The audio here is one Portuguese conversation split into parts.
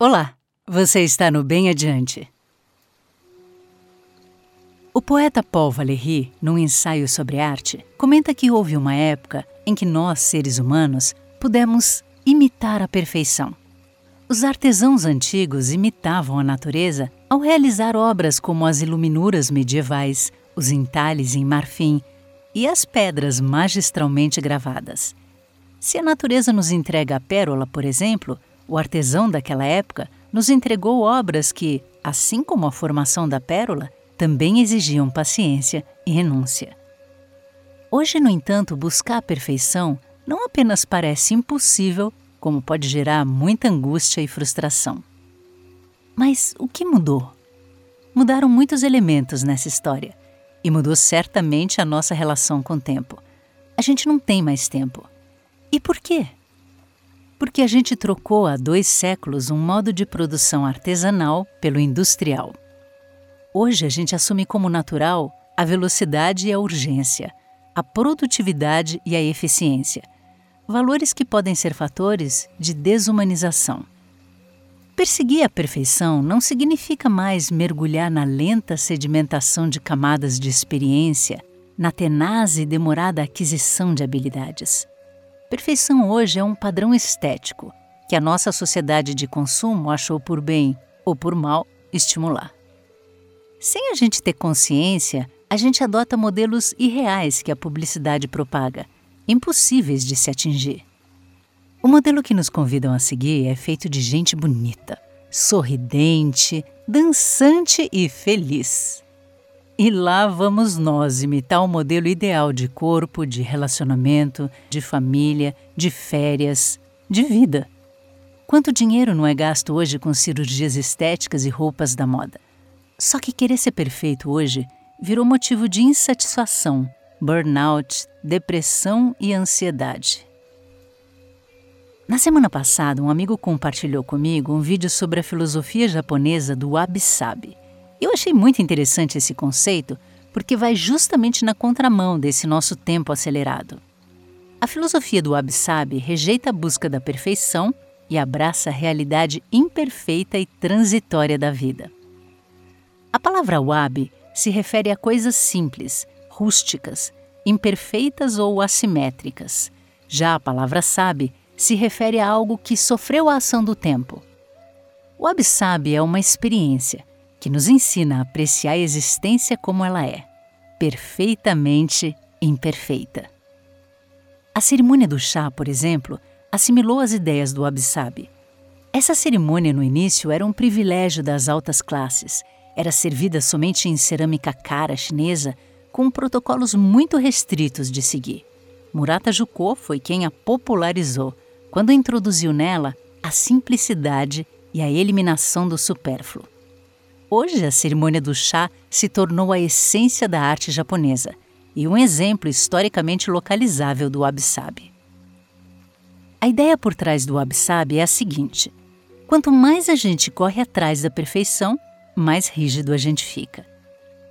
Olá, você está no Bem Adiante. O poeta Paul Valéry, num ensaio sobre arte, comenta que houve uma época em que nós, seres humanos, pudemos imitar a perfeição. Os artesãos antigos imitavam a natureza ao realizar obras como as iluminuras medievais, os entalhes em marfim e as pedras magistralmente gravadas. Se a natureza nos entrega a pérola, por exemplo, o artesão daquela época nos entregou obras que, assim como a formação da pérola, também exigiam paciência e renúncia. Hoje, no entanto, buscar a perfeição não apenas parece impossível, como pode gerar muita angústia e frustração. Mas o que mudou? Mudaram muitos elementos nessa história e mudou certamente a nossa relação com o tempo. A gente não tem mais tempo. E por quê? Porque a gente trocou há dois séculos um modo de produção artesanal pelo industrial. Hoje a gente assume como natural a velocidade e a urgência, a produtividade e a eficiência, valores que podem ser fatores de desumanização. Perseguir a perfeição não significa mais mergulhar na lenta sedimentação de camadas de experiência, na tenaz e demorada aquisição de habilidades. Perfeição hoje é um padrão estético que a nossa sociedade de consumo achou por bem ou por mal estimular. Sem a gente ter consciência, a gente adota modelos irreais que a publicidade propaga, impossíveis de se atingir. O modelo que nos convidam a seguir é feito de gente bonita, sorridente, dançante e feliz. E lá vamos nós imitar o modelo ideal de corpo, de relacionamento, de família, de férias, de vida. Quanto dinheiro não é gasto hoje com cirurgias estéticas e roupas da moda? Só que querer ser perfeito hoje virou motivo de insatisfação, burnout, depressão e ansiedade. Na semana passada, um amigo compartilhou comigo um vídeo sobre a filosofia japonesa do wabi-sabi eu achei muito interessante esse conceito porque vai justamente na contramão desse nosso tempo acelerado. A filosofia do Wabi-Sabi rejeita a busca da perfeição e abraça a realidade imperfeita e transitória da vida. A palavra wabi se refere a coisas simples, rústicas, imperfeitas ou assimétricas. Já a palavra sabe se refere a algo que sofreu a ação do tempo. O wabi-sabi é uma experiência, que nos ensina a apreciar a existência como ela é, perfeitamente imperfeita. A cerimônia do chá, por exemplo, assimilou as ideias do Wabi-Sabi. Essa cerimônia no início era um privilégio das altas classes, era servida somente em cerâmica cara chinesa, com protocolos muito restritos de seguir. Murata Juko foi quem a popularizou, quando introduziu nela a simplicidade e a eliminação do supérfluo. Hoje, a cerimônia do chá se tornou a essência da arte japonesa e um exemplo historicamente localizável do wabi-sabi. A ideia por trás do wabi-sabi é a seguinte: quanto mais a gente corre atrás da perfeição, mais rígido a gente fica.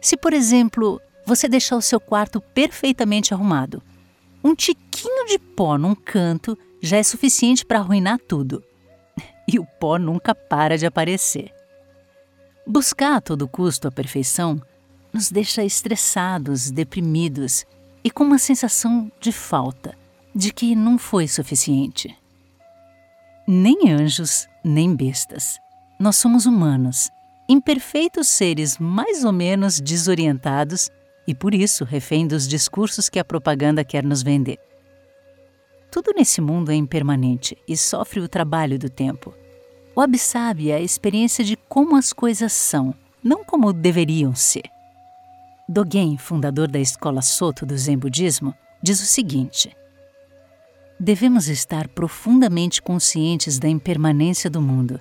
Se, por exemplo, você deixar o seu quarto perfeitamente arrumado, um tiquinho de pó num canto já é suficiente para arruinar tudo. E o pó nunca para de aparecer. Buscar a todo custo a perfeição nos deixa estressados, deprimidos e com uma sensação de falta, de que não foi suficiente. Nem anjos, nem bestas. Nós somos humanos, imperfeitos seres mais ou menos desorientados e por isso refém dos discursos que a propaganda quer nos vender. Tudo nesse mundo é impermanente e sofre o trabalho do tempo. O Absabi é a experiência de como as coisas são, não como deveriam ser. Dogen, fundador da escola Soto do Zen Budismo, diz o seguinte: Devemos estar profundamente conscientes da impermanência do mundo,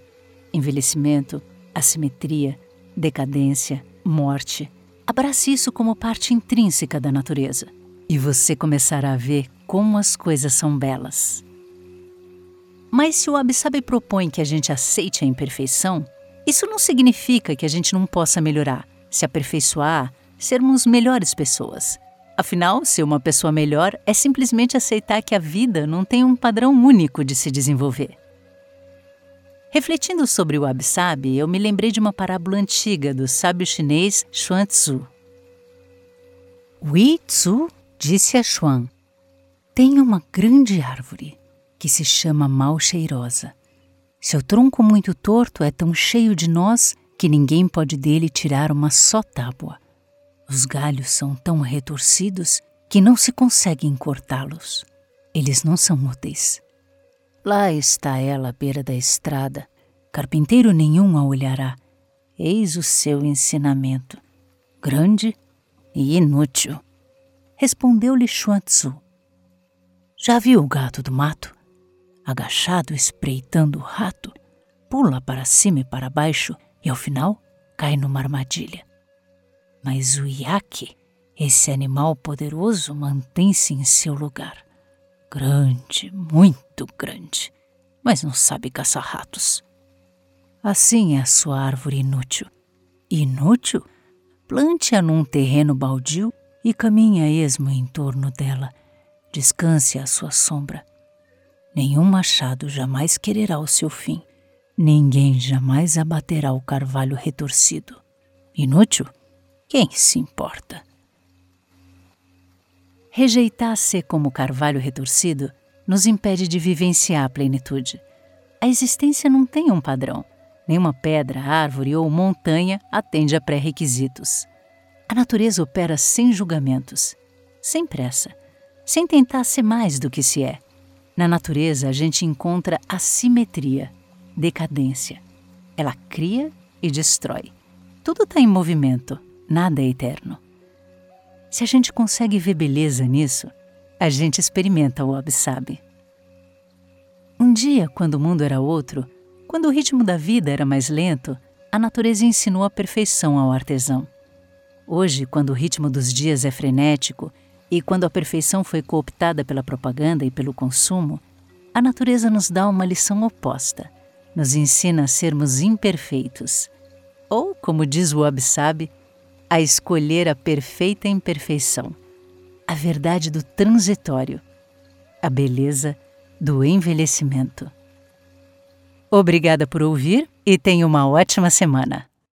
envelhecimento, assimetria, decadência, morte. Abrace isso como parte intrínseca da natureza e você começará a ver como as coisas são belas. Mas se o Absabe propõe que a gente aceite a imperfeição, isso não significa que a gente não possa melhorar, se aperfeiçoar, sermos melhores pessoas. Afinal, ser uma pessoa melhor é simplesmente aceitar que a vida não tem um padrão único de se desenvolver. Refletindo sobre o wabi-sabi, eu me lembrei de uma parábola antiga do sábio chinês Xuan Tzu. Wi Tzu disse a Xuan: Tem uma grande árvore que se chama mal cheirosa. Seu tronco muito torto é tão cheio de nós que ninguém pode dele tirar uma só tábua. Os galhos são tão retorcidos que não se conseguem cortá-los. Eles não são úteis. Lá está ela à beira da estrada. Carpinteiro nenhum a olhará. Eis o seu ensinamento. Grande e inútil. Respondeu-lhe Xuanzu. Já viu o gato do mato? Agachado, espreitando o rato, pula para cima e para baixo e ao final cai numa armadilha. Mas o iaque, esse animal poderoso, mantém-se em seu lugar grande, muito grande, mas não sabe caçar ratos. Assim é a sua árvore inútil. Inútil? Plante-a num terreno baldio e caminhe a esmo em torno dela. Descanse à sua sombra. Nenhum machado jamais quererá o seu fim. Ninguém jamais abaterá o carvalho retorcido. Inútil? Quem se importa? Rejeitar-se como carvalho retorcido nos impede de vivenciar a plenitude. A existência não tem um padrão. Nenhuma pedra, árvore ou montanha atende a pré-requisitos. A natureza opera sem julgamentos, sem pressa, sem tentar ser mais do que se é. Na natureza, a gente encontra assimetria, decadência. Ela cria e destrói. Tudo está em movimento, nada é eterno. Se a gente consegue ver beleza nisso, a gente experimenta o Sabe. Um dia, quando o mundo era outro, quando o ritmo da vida era mais lento, a natureza ensinou a perfeição ao artesão. Hoje, quando o ritmo dos dias é frenético e quando a perfeição foi cooptada pela propaganda e pelo consumo, a natureza nos dá uma lição oposta. Nos ensina a sermos imperfeitos. Ou, como diz o Sabe, a escolher a perfeita imperfeição, a verdade do transitório, a beleza do envelhecimento. Obrigada por ouvir e tenha uma ótima semana.